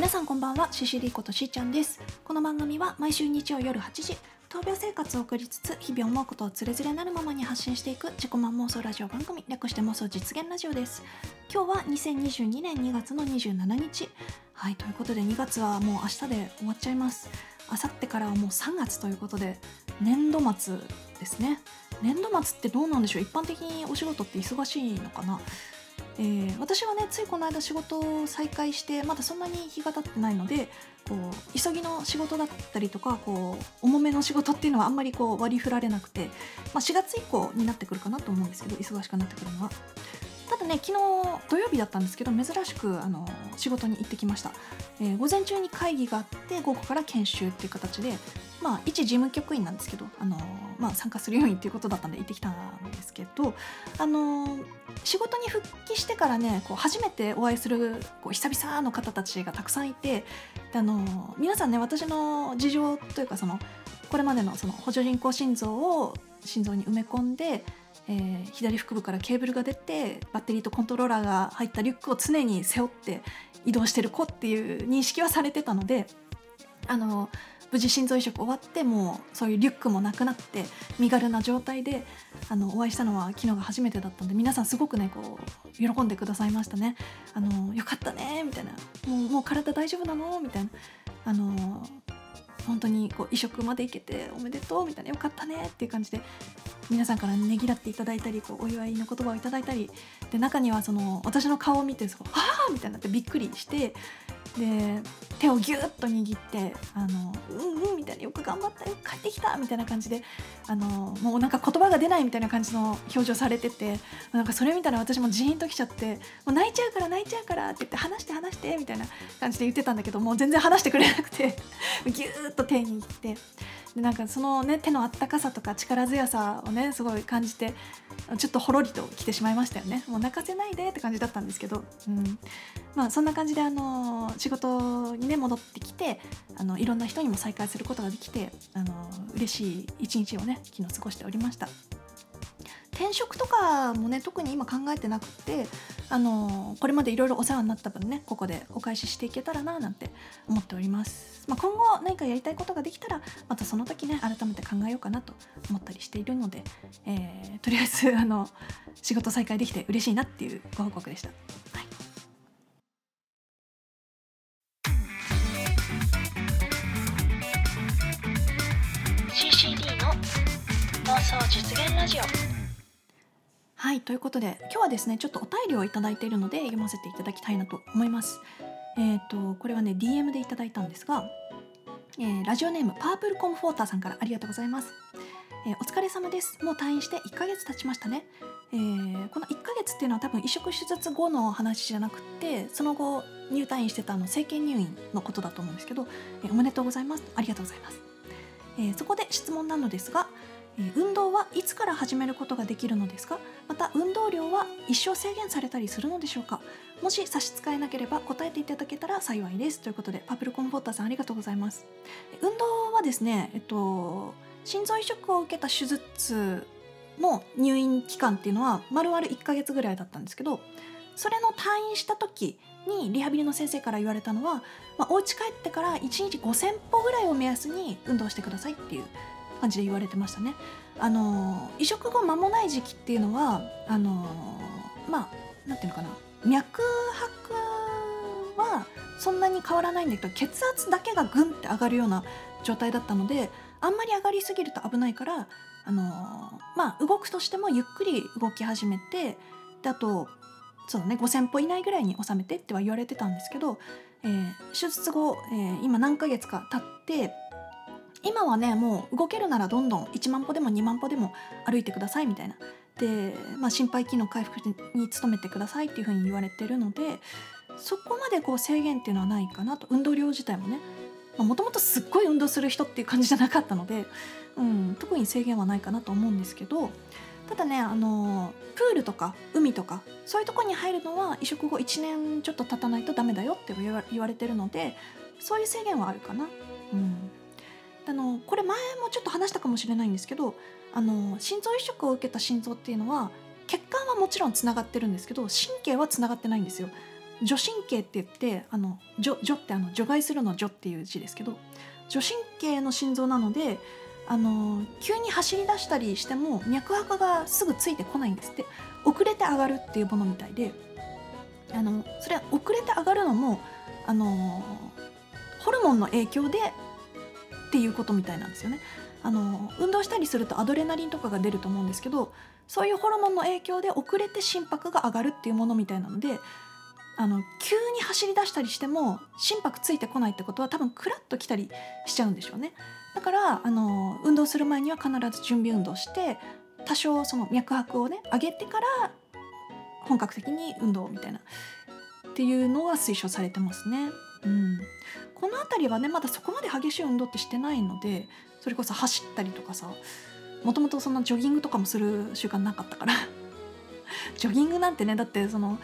皆さんこんばんはシシリことしーちゃんです。この番組は毎週日曜夜8時闘病生活を送りつつ日々思うことをつれづれなるままに発信していく自己満妄想ラジオ番組略して妄想実現ラジオです。今日は2022年2月の27日。はいということで2月はもう明日で終わっちゃいます。明後日からはもう3月ということで年度末ですね。年度末ってどうなんでしょう？一般的にお仕事って忙しいのかな？えー、私はねついこの間仕事を再開してまだそんなに日が経ってないのでこう急ぎの仕事だったりとかこう重めの仕事っていうのはあんまりこう割り振られなくて、まあ、4月以降になってくるかなと思うんですけど忙しくなってくるのは。ただね昨日土曜日だったんですけど珍しくあの仕事に行ってきました、えー、午前中に会議があって午後から研修っていう形でまあ一事務局員なんですけどあの、まあ、参加するようにっていうことだったんで行ってきたんですけどあの仕事に復帰してからねこう初めてお会いするこう久々の方たちがたくさんいてであの皆さんね私の事情というかそのこれまでのその補助人工心臓を心臓に埋め込んで、えー、左腹部からケーブルが出てバッテリーとコントローラーが入ったリュックを常に背負って移動してる子っていう認識はされてたのであの無事心臓移植終わってもうそういうリュックもなくなって身軽な状態であのお会いしたのは昨日が初めてだったんで皆さんすごくねこう喜んでくださいましたね。あのよかったねみたいな。もうもう体大丈夫なの？みたいな。あの本当にこう移植まで行けておめでとうみたいなよかったねっていう感じで皆さんからねぎらっていただいたりこうお祝いの言葉をいただいたりで中にはその私の顔を見て「はあ!」みたいになってびっくりしてで手をギュッと握って「あのうんうん」みたいな「よく頑張ったよく帰ってきた」みたいな感じであのもうなんか言葉が出ないみたいな感じの表情されててなんかそれ見たら私もジーンときちゃって「もう泣いちゃうから泣いちゃうから」って言って「話して話して」みたいな感じで言ってたんだけどもう全然話してくれなくてギュッと手に握ってでなんかそのね手のあったかさとか力強さをねすごい感じてちょっとほろりと来てしまいましたよね。もう泣かせないでって感じだったんですけど、うん、まあそんな感じであの仕事にね戻ってきてあのいろんな人にも再会することができてあの嬉しい一日をね昨日過ごしておりました。転職とかもね特に今考えてなくてあのこれまでいろいろお世話になった分ねここでお返ししていけたらななんて思っております、まあ、今後何かやりたいことができたらまたその時ね改めて考えようかなと思ったりしているので、えー、とりあえずあの仕事再開できて嬉しいなっていうご報告でした。はいということで今日はですねちょっとお便りをいただいているので読ませていただきたいなと思います。えっ、ー、とこれはね DM でいただいたんですが、えー、ラジオネームパープルコンフォーターさんからありがとうございます。えー、お疲れ様です。もう退院して1ヶ月経ちましたね。えー、この1ヶ月っていうのは多分移植手術後の話じゃなくてその後入退院してたあの政権入院のことだと思うんですけど、えー、おめでとうございますありがとうございます、えー、そこで質問なのですが、運動はいつから始めることができるのですか？また運動量は一生制限されたりするのでしょうか？もし差し支えなければ答えていただけたら幸いです。ということでパープルコンフォーターさんありがとうございます。運動はですねえっと心臓移植を受けた手術の入院期間っていうのは丸々1ヶ月ぐらいだったんですけどそれの退院した時にリハビリの先生から言われたのは、まあ、お家帰ってから1日5,000歩ぐらいを目安に運動してくださいっていう感じで言われてましたね。あの移植後間もない時期っていうのはあのまあなんていうのかな脈拍はそんなに変わらないんだけど血圧だけがグンって上がるような状態だったのであんまり上がりすぎると危ないからあのまあ動くとしてもゆっくり動き始めてであとそうね5,000歩以内ぐらいに収めてっては言われてたんですけど、えー、手術後、えー、今何ヶ月か経って今はねもう動けるならどんどん1万歩でも2万歩でも歩いてくださいみたいな。で、まあ、心肺機能回復に努めてくださいっていうふうに言われてるのでそこまでこう制限っていうのはないかなと。運動量自体もねもともとすっごい運動する人っていう感じじゃなかったので、うん、特に制限はないかなと思うんですけどただねあのプールとか海とかそういうとこに入るのは移植後1年ちょっと経たないとダメだよって言われてるのでそういう制限はあるかな。うん。あのこれ前もちょっと話したかもしれないんですけどあの心臓移植を受けた心臓っていうのは血管はもちろんつながってるんですけど神経はつながってないんですよ。除神経って言ってあの除除ってあの除外するの除っていう字ですけど除神経の心臓なのであの急に走り出したりしても脈拍がすぐついてこないんですって遅れて上がるっていうものみたいであのそれは遅れて上がるのもあのホルモンの影響でっていうことみたいなんですよね。あの運動したりするとアドレナリンとかが出ると思うんですけどそういうホルモンの影響で遅れて心拍が上がるっていうものみたいなのであの急に走り出したりしても心拍ついてこないってことは多分クラッときたりしちゃうんでしょうねだからあの運動する前には必ず準備運動して多少その脈拍をね上げてから本格的に運動みたいなっていうのが推奨されてますね。うん、この辺りはねまだそこまで激しい運動ってしてないのでそれこそ走ったりとかさもともとそんなジョギングとかもする習慣なかったから。ジョギングなんてねだってその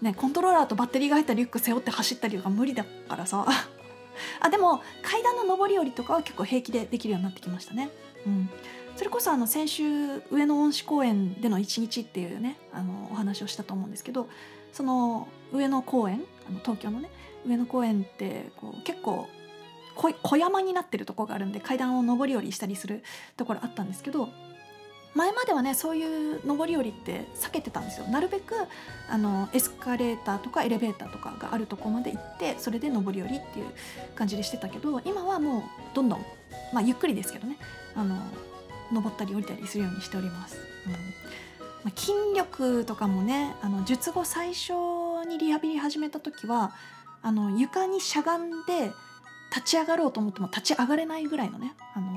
ねコントローラーとバッテリーが入ったリュック背負って走ったりとか無理だからさ。あでも階段の上り下りとかは結構平気でできるようになってきましたね。うん、それこそあの先週上野恩賜公園での一日っていうねあのお話をしたと思うんですけどその上野公園あの東京のね上野公園ってこう結構小山になってるとこがあるんで階段を上り下りしたりするところあったんですけど前まではねそういう上り下りって避けてたんですよなるべくあのエスカレーターとかエレベーターとかがあるとこまで行ってそれで上り下りっていう感じでしてたけど今はもうどんどんまあゆっくりですけどねあの登ったり降りたりするようにしております。うん筋力とかもねあの術後最初にリハビリ始めた時はあの床にしゃがんで立ち上がろうと思っても立ち上がれないぐらいのね、あの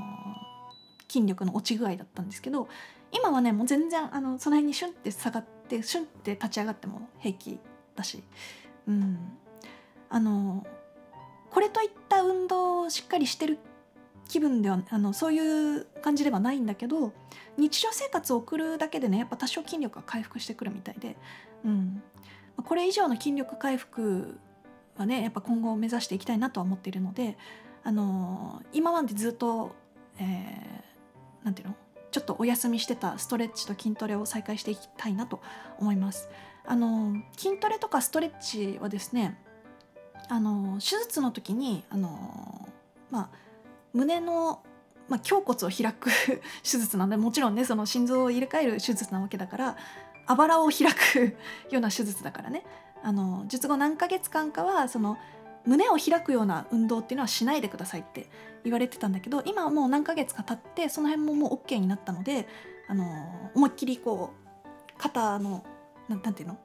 筋力の落ち具合だったんですけど今はねもう全然あのその辺にシュンって下がってシュンって立ち上がっても平気だし、うん、あのこれといった運動をしっかりしてる気分ではあのそういう感じではないんだけど日常生活を送るだけでねやっぱ多少筋力が回復してくるみたいで、うん、これ以上の筋力回復はねやっぱ今後目指していきたいなとは思っているので、あの今までずっと、えー、ていうの？ちょっとお休みしてたストレッチと筋トレを再開していきたいなと思います。あの筋トレとかストレッチはですねあの手術の時にあのまあ胸の、まあ、胸骨を開く 手術なんでもちろんねその心臓を入れ替える手術なわけだからあばらを開くような手術だからね。あの術後何ヶ月間かはその胸を開くような運動っていうのはしないでくださいって言われてたんだけど今はもう何ヶ月か経ってその辺ももう OK になったのであの思いっきりこう肩のなんていうの？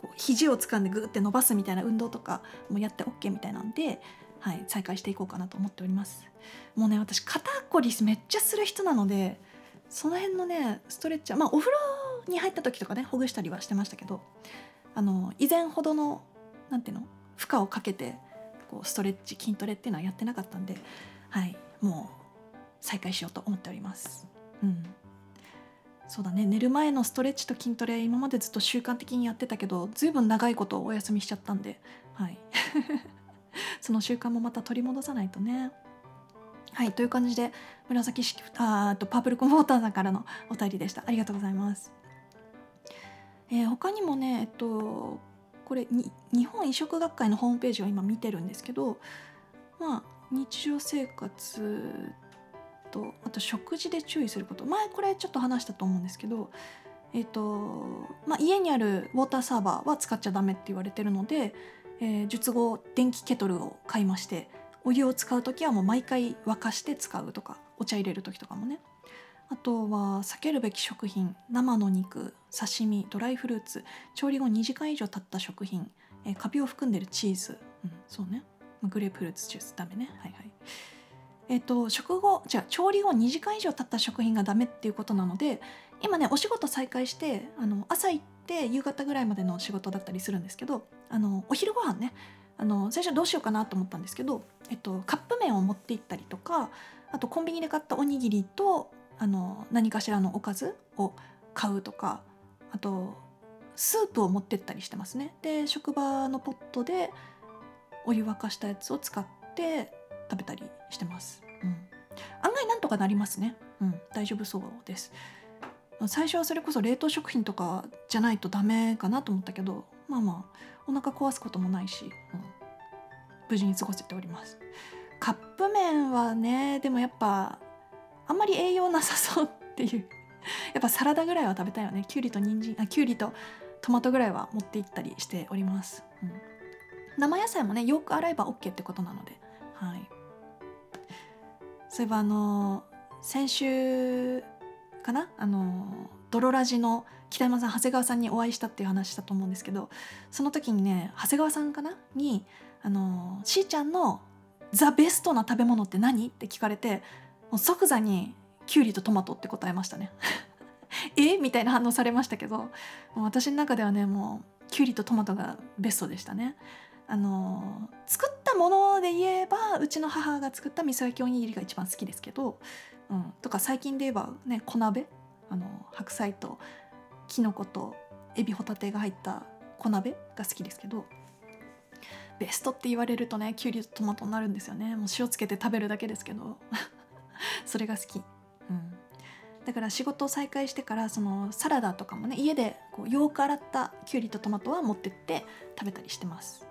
こう肘を掴んでグーって伸ばすみたいな運動とかもやって OK みたいなんではい、再開していこうかなと思っております。もうね私肩こりめっちゃする人なのでその辺のねストレッチはまあお風呂に入った時とかねほぐしたりはしてましたけどあの以前ほどの何ていうの負荷をかけてこうストレッチ筋トレっていうのはやってなかったんではいもう再開しようと思っております。うん。そうだね寝る前のストレッチと筋トレ今までずっと習慣的にやってたけどずいぶん長いことお休みしちゃったんではい。その習慣もまた取り戻さないとね。はいという感じで紫式あとパープルコンフォーターさんからのお便りでしたありがとうございます。えー、他にもねえっとこれ日本移植学会のホームページを今見てるんですけどまあ日常生活とあと食事で注意すること前これちょっと話したと思うんですけどえっとまあ、家にあるウォーターサーバーは使っちゃダメって言われてるのでえー、術後電気ケトルを買いましてお湯を使う時はもう毎回沸かして使うとかお茶入れる時とかもね。あとは避けるべき食品生の肉刺身ドライフルーツ調理後2時間以上経った食品、えー、カビを含んでるチーズ、うん、そうね。グレープフルーツジュースダメね。はいはい。えっ、ー、と食後じゃあ調理後2時間以上経った食品がダメっていうことなので今ねお仕事再開してあの朝行ってて夕方ぐらいまでの仕事だったりするんですけどあのお昼ご飯ねあの最初どうしようかなと思ったんですけど、えっと、カップ麺を持って行ったりとかあとコンビニで買ったおにぎりとあの何かしらのおかずを買うとかあとスープを持ってったりしてますね。で職場のポットでお湯沸かしたやつを使って食べたりしてます、うん、案外なんとかなりますね、うん、大丈夫そうです。最初はそれこそ冷凍食品とかじゃないとダメかなと思ったけどまあまあお腹壊すこともないし、うん、無事に過ごせております。カップ麺はねでもやっぱあんまり栄養なさそうっていう。やっぱサラダぐらいは食べたいよね。きゅうりと人参あきゅうりとトマトぐらいは持って行ったりしております、うん、生野菜もねよく洗えば OK ってことなので。はい。そういえばあの先週かな？あの泥ラジの北山さん長谷川さんにお会いしたっていう話したと思うんですけどその時にね長谷川さんかな？にあのしーちゃんのザ・ベストな食べ物って何？って聞かれてもう即座にきゅうりとトマトって答えましたね。え？みたいな反応されましたけどもう私の中ではねもうきゅうりとトマトがベストでしたね。あの作ったもので言えばうちの母が作った味噌焼きおにぎりが一番好きですけど、うん、とか最近で言えばね小鍋？あの白菜ときのことエビホタテが入った小鍋が好きですけどベストって言われるとねきゅうりとトマトになるんですよね。もう塩つけて食べるだけですけど それが好き、うん、だから仕事を再開してからそのサラダとかもね家でこうよく洗ったきゅうりとトマトは持ってって食べたりしてます。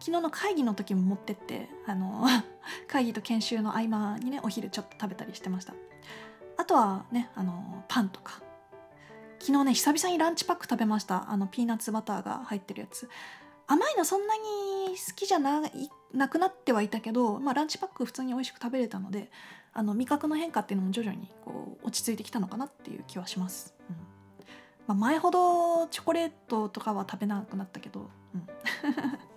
昨日の会議の時も持ってってあの 会議と研修の合間にねお昼ちょっと食べたりしてました。あとはねあのパンとか。昨日ね久々にランチパック食べました。あのピーナッツバターが入ってるやつ。甘いのそんなに好きじゃないなくなってはいたけど、まあ、ランチパック普通に美味しく食べれたのであの味覚の変化っていうのも徐々にこう落ち着いてきたのかなっていう気はします、うん。まあ、前ほどチョコレートとかは食べなくなったけど、うん、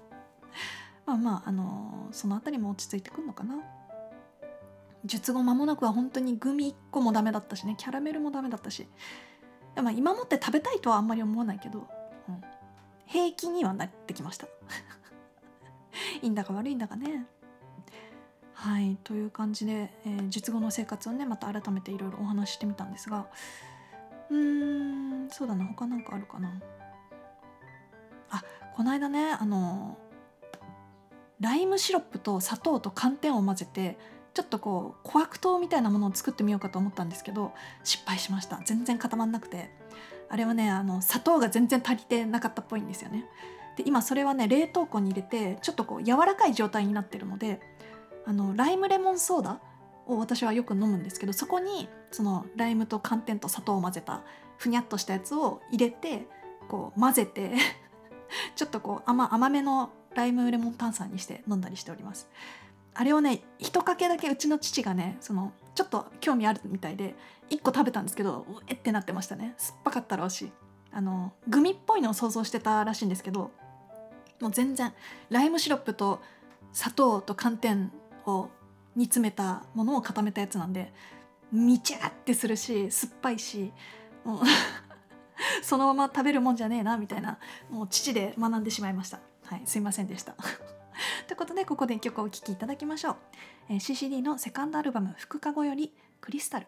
まあまあ、あのー、その辺りも落ち着いてくるのかな。術後間もなくは本当にグミ1個もダメだったしね。キャラメルもダメだったし。まあ今もって食べたいとはあんまり思わないけど、うん、平気にはなってきました。いいんだか悪いんだかね。はい。という感じで、えー、術後の生活をねまた改めていろいろお話ししてみたんですが。うーんそうだな。他なんかあるかな。あこの間ねあのライムシロップと砂糖と寒天を混ぜてちょっとこう琥珀糖みたいなものを作ってみようかと思ったんですけど失敗しました。全然固まんなくて。あれはねあの砂糖が全然足りてなかったっぽいんですよね。で今それはね冷凍庫に入れてちょっとこう柔らかい状態になってるのであのライムレモンソーダを私はよく飲むんですけどそこにそのライムと寒天と砂糖を混ぜたふにゃっとしたやつを入れてこう混ぜて ちょっとこう甘甘めのライムレモン炭酸にして飲んだりしております。あれをね一かけだけうちの父がねそのちょっと興味あるみたいで1個食べたんですけどうえってなってましたね。酸っぱかったらしい。あのグミっぽいのを想像してたらしいんですけどもう全然ライムシロップと砂糖と寒天を煮詰めたものを固めたやつなんでみちゃってするし酸っぱいしもう そのまま食べるもんじゃねえなみたいなもう父で学んでしまいました。はいすいませんでした。ということでここで1曲お聴きいただきましょう、えー、CCD のセカンドアルバム「福かご」より「クリスタル」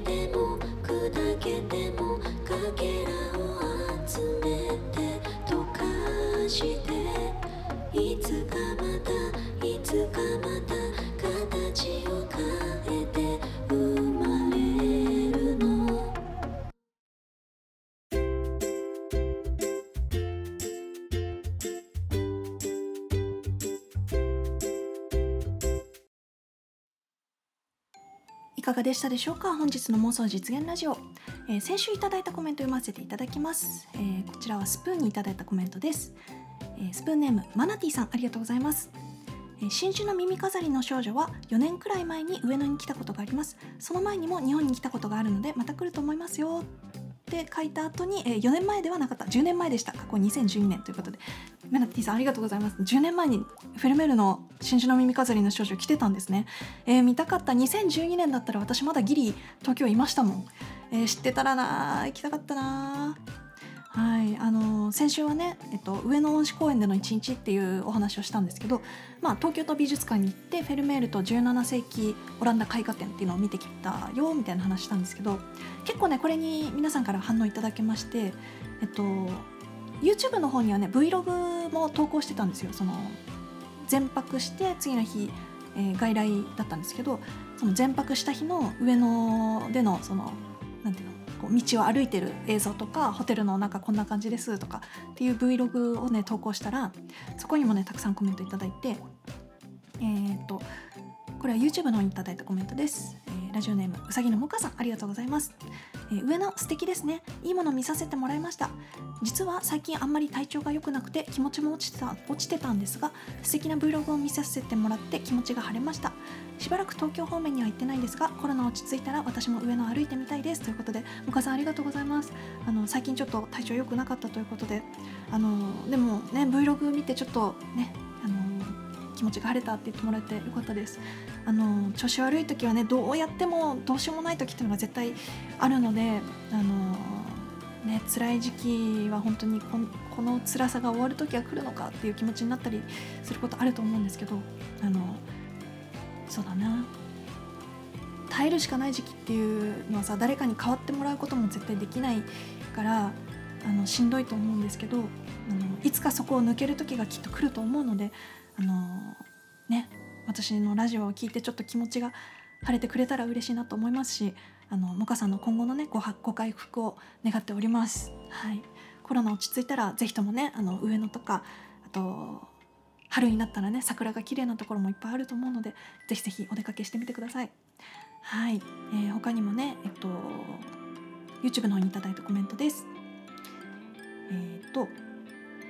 ても砕けてもかけらを集めて溶かして。いつかまたいつかまたがでしたでしょうか？本日の妄想実現ラジオ、えー、先週いただいたコメント読ませていただきます、えー、こちらはスプーンにいただいたコメントです、えー、スプーンネームマナティさんありがとうございます。真珠の耳飾りの少女は4年くらい前に上野に来たことがあります。その前にも日本に来たことがあるのでまた来ると思いますよ。って書いた後に、え、4年前ではなかった。10年前でした。過去2012年ということで。メナティさんありがとうございます。10年前にフェルメールの真珠の耳飾りの少女来てたんですね、えー、見たかった。2012年だったら私まだギリ東京いましたもん、えー、知ってたらな行きたかったなはい。あの先週はね、えっと、上野恩賜公園での一日っていうお話をしたんですけど、まあ、東京都美術館に行ってフェルメールと17世紀オランダ絵画展っていうのを見てきたよみたいな話したんですけど結構ねこれに皆さんから反応いただけましてえっと YouTube の方にはね Vlog も投稿してたんですよ。その全泊して次の日、えー、外来だったんですけどその全泊した日の上野でのそのなんていうの道を歩いてる映像とかホテルの中こんな感じですとかっていう Vlog をね投稿したらそこにもねたくさんコメントいいてえー、っとこれは YouTube の方にいただいたコメントです、えー、ラジオネームうさぎのもかさんありがとうございます、えー、上の素敵ですね。いいもの見させてもらいました。実は最近あんまり体調が良くなくて気持ちも落ちてた落ちてたんですが素敵な Vlog を見させてもらって気持ちが晴れました。しばらく東京方面には行ってないんですがコロナ落ち着いたら私も上野歩いてみたいです。ということでもかさんありがとうございます。あの最近ちょっと体調良くなかったということであのでもね Vlog 見てちょっとね気持ちが晴れたって言ってもらえてよかったです。あの調子悪い時はねどうやってもどうしようもない時っていうのが絶対あるのであのね辛い時期は本当にここの辛さが終わる時は来るのかっていう気持ちになったりすることあると思うんですけどあのそうだな。耐えるしかない時期っていうのはさ誰かに代わってもらうことも絶対できないからあのしんどいと思うんですけどあのいつかそこを抜ける時がきっと来ると思うのであのね私のラジオを聞いてちょっと気持ちが晴れてくれたら嬉しいなと思いますしあのモカさんの今後のねごご回復を願っております。はい、コロナ落ち着いたらぜひともねあの上野とかあと春になったらね桜が綺麗なところもいっぱいあると思うのでぜひぜひお出かけしてみてください。はい、えー、他にもねえっと YouTube の方にいただいたコメントです。えっ、と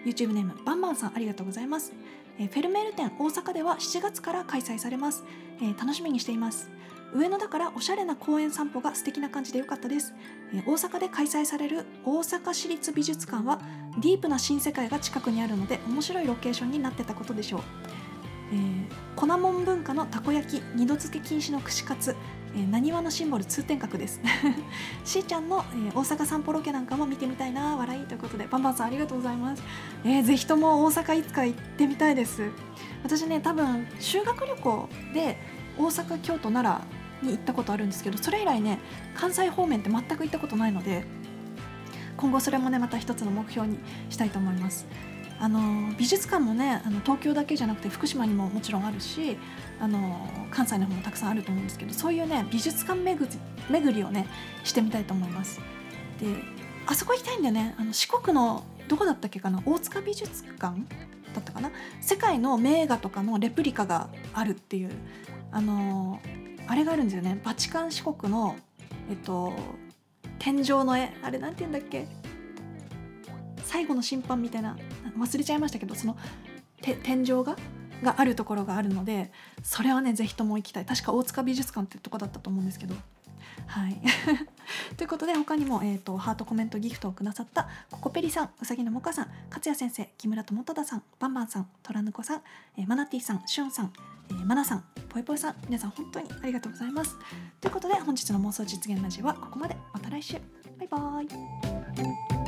YouTube ネームバンバンさんありがとうございます。えフェルメール展大阪では7月から開催されます、えー楽しみにしています。上野だからおしゃれな公園散歩が素敵な感じで良かったです、えー大阪で開催される大阪市立美術館はディープな新世界が近くにあるので面白いロケーションになってたことでしょう、えー粉もん文化のたこ焼き二度漬け禁止の串カツなにわのシンボル通天閣です。しーちゃんの、えー大阪散歩ロケなんかも見てみたいな。笑いということでバンバンさんありがとうございます、えーぜひとも大阪いつか行ってみたいです。私ね多分修学旅行で大阪京都奈良に行ったことあるんですけどそれ以来ね関西方面って全く行ったことないので今後それもねまた一つの目標にしたいと思います。あの美術館もねあの東京だけじゃなくて福島にももちろんあるしあの関西の方もたくさんあると思うんですけどそういうね美術館巡り巡りをねしてみたいと思います。であそこ行きたいんだよね。あの四国のどこだったっけかな？大塚美術館だったかな？世界の名画とかのレプリカがあるっていうあのあれがあるんですよね。バチカン四国のえっと天井の絵あれなんて言うんだっけ？最後の審判みたいな忘れちゃいましたけどその天井画があるところがあるのでそれはねぜひとも行きたい。確か大塚美術館ってとこだったと思うんですけど。はい。ということで他にも、えー、とハートコメントギフトをくださったココペリさんうさぎのもかさん勝也先生木村智忠さんバンバンさん虎ぬこさん、えーマナティさんしゅんさん、えー、マナさんぽいぽいさん皆さん本当にありがとうございます。ということで本日の妄想実現ラジオはここまで。また来週。バイバーイ。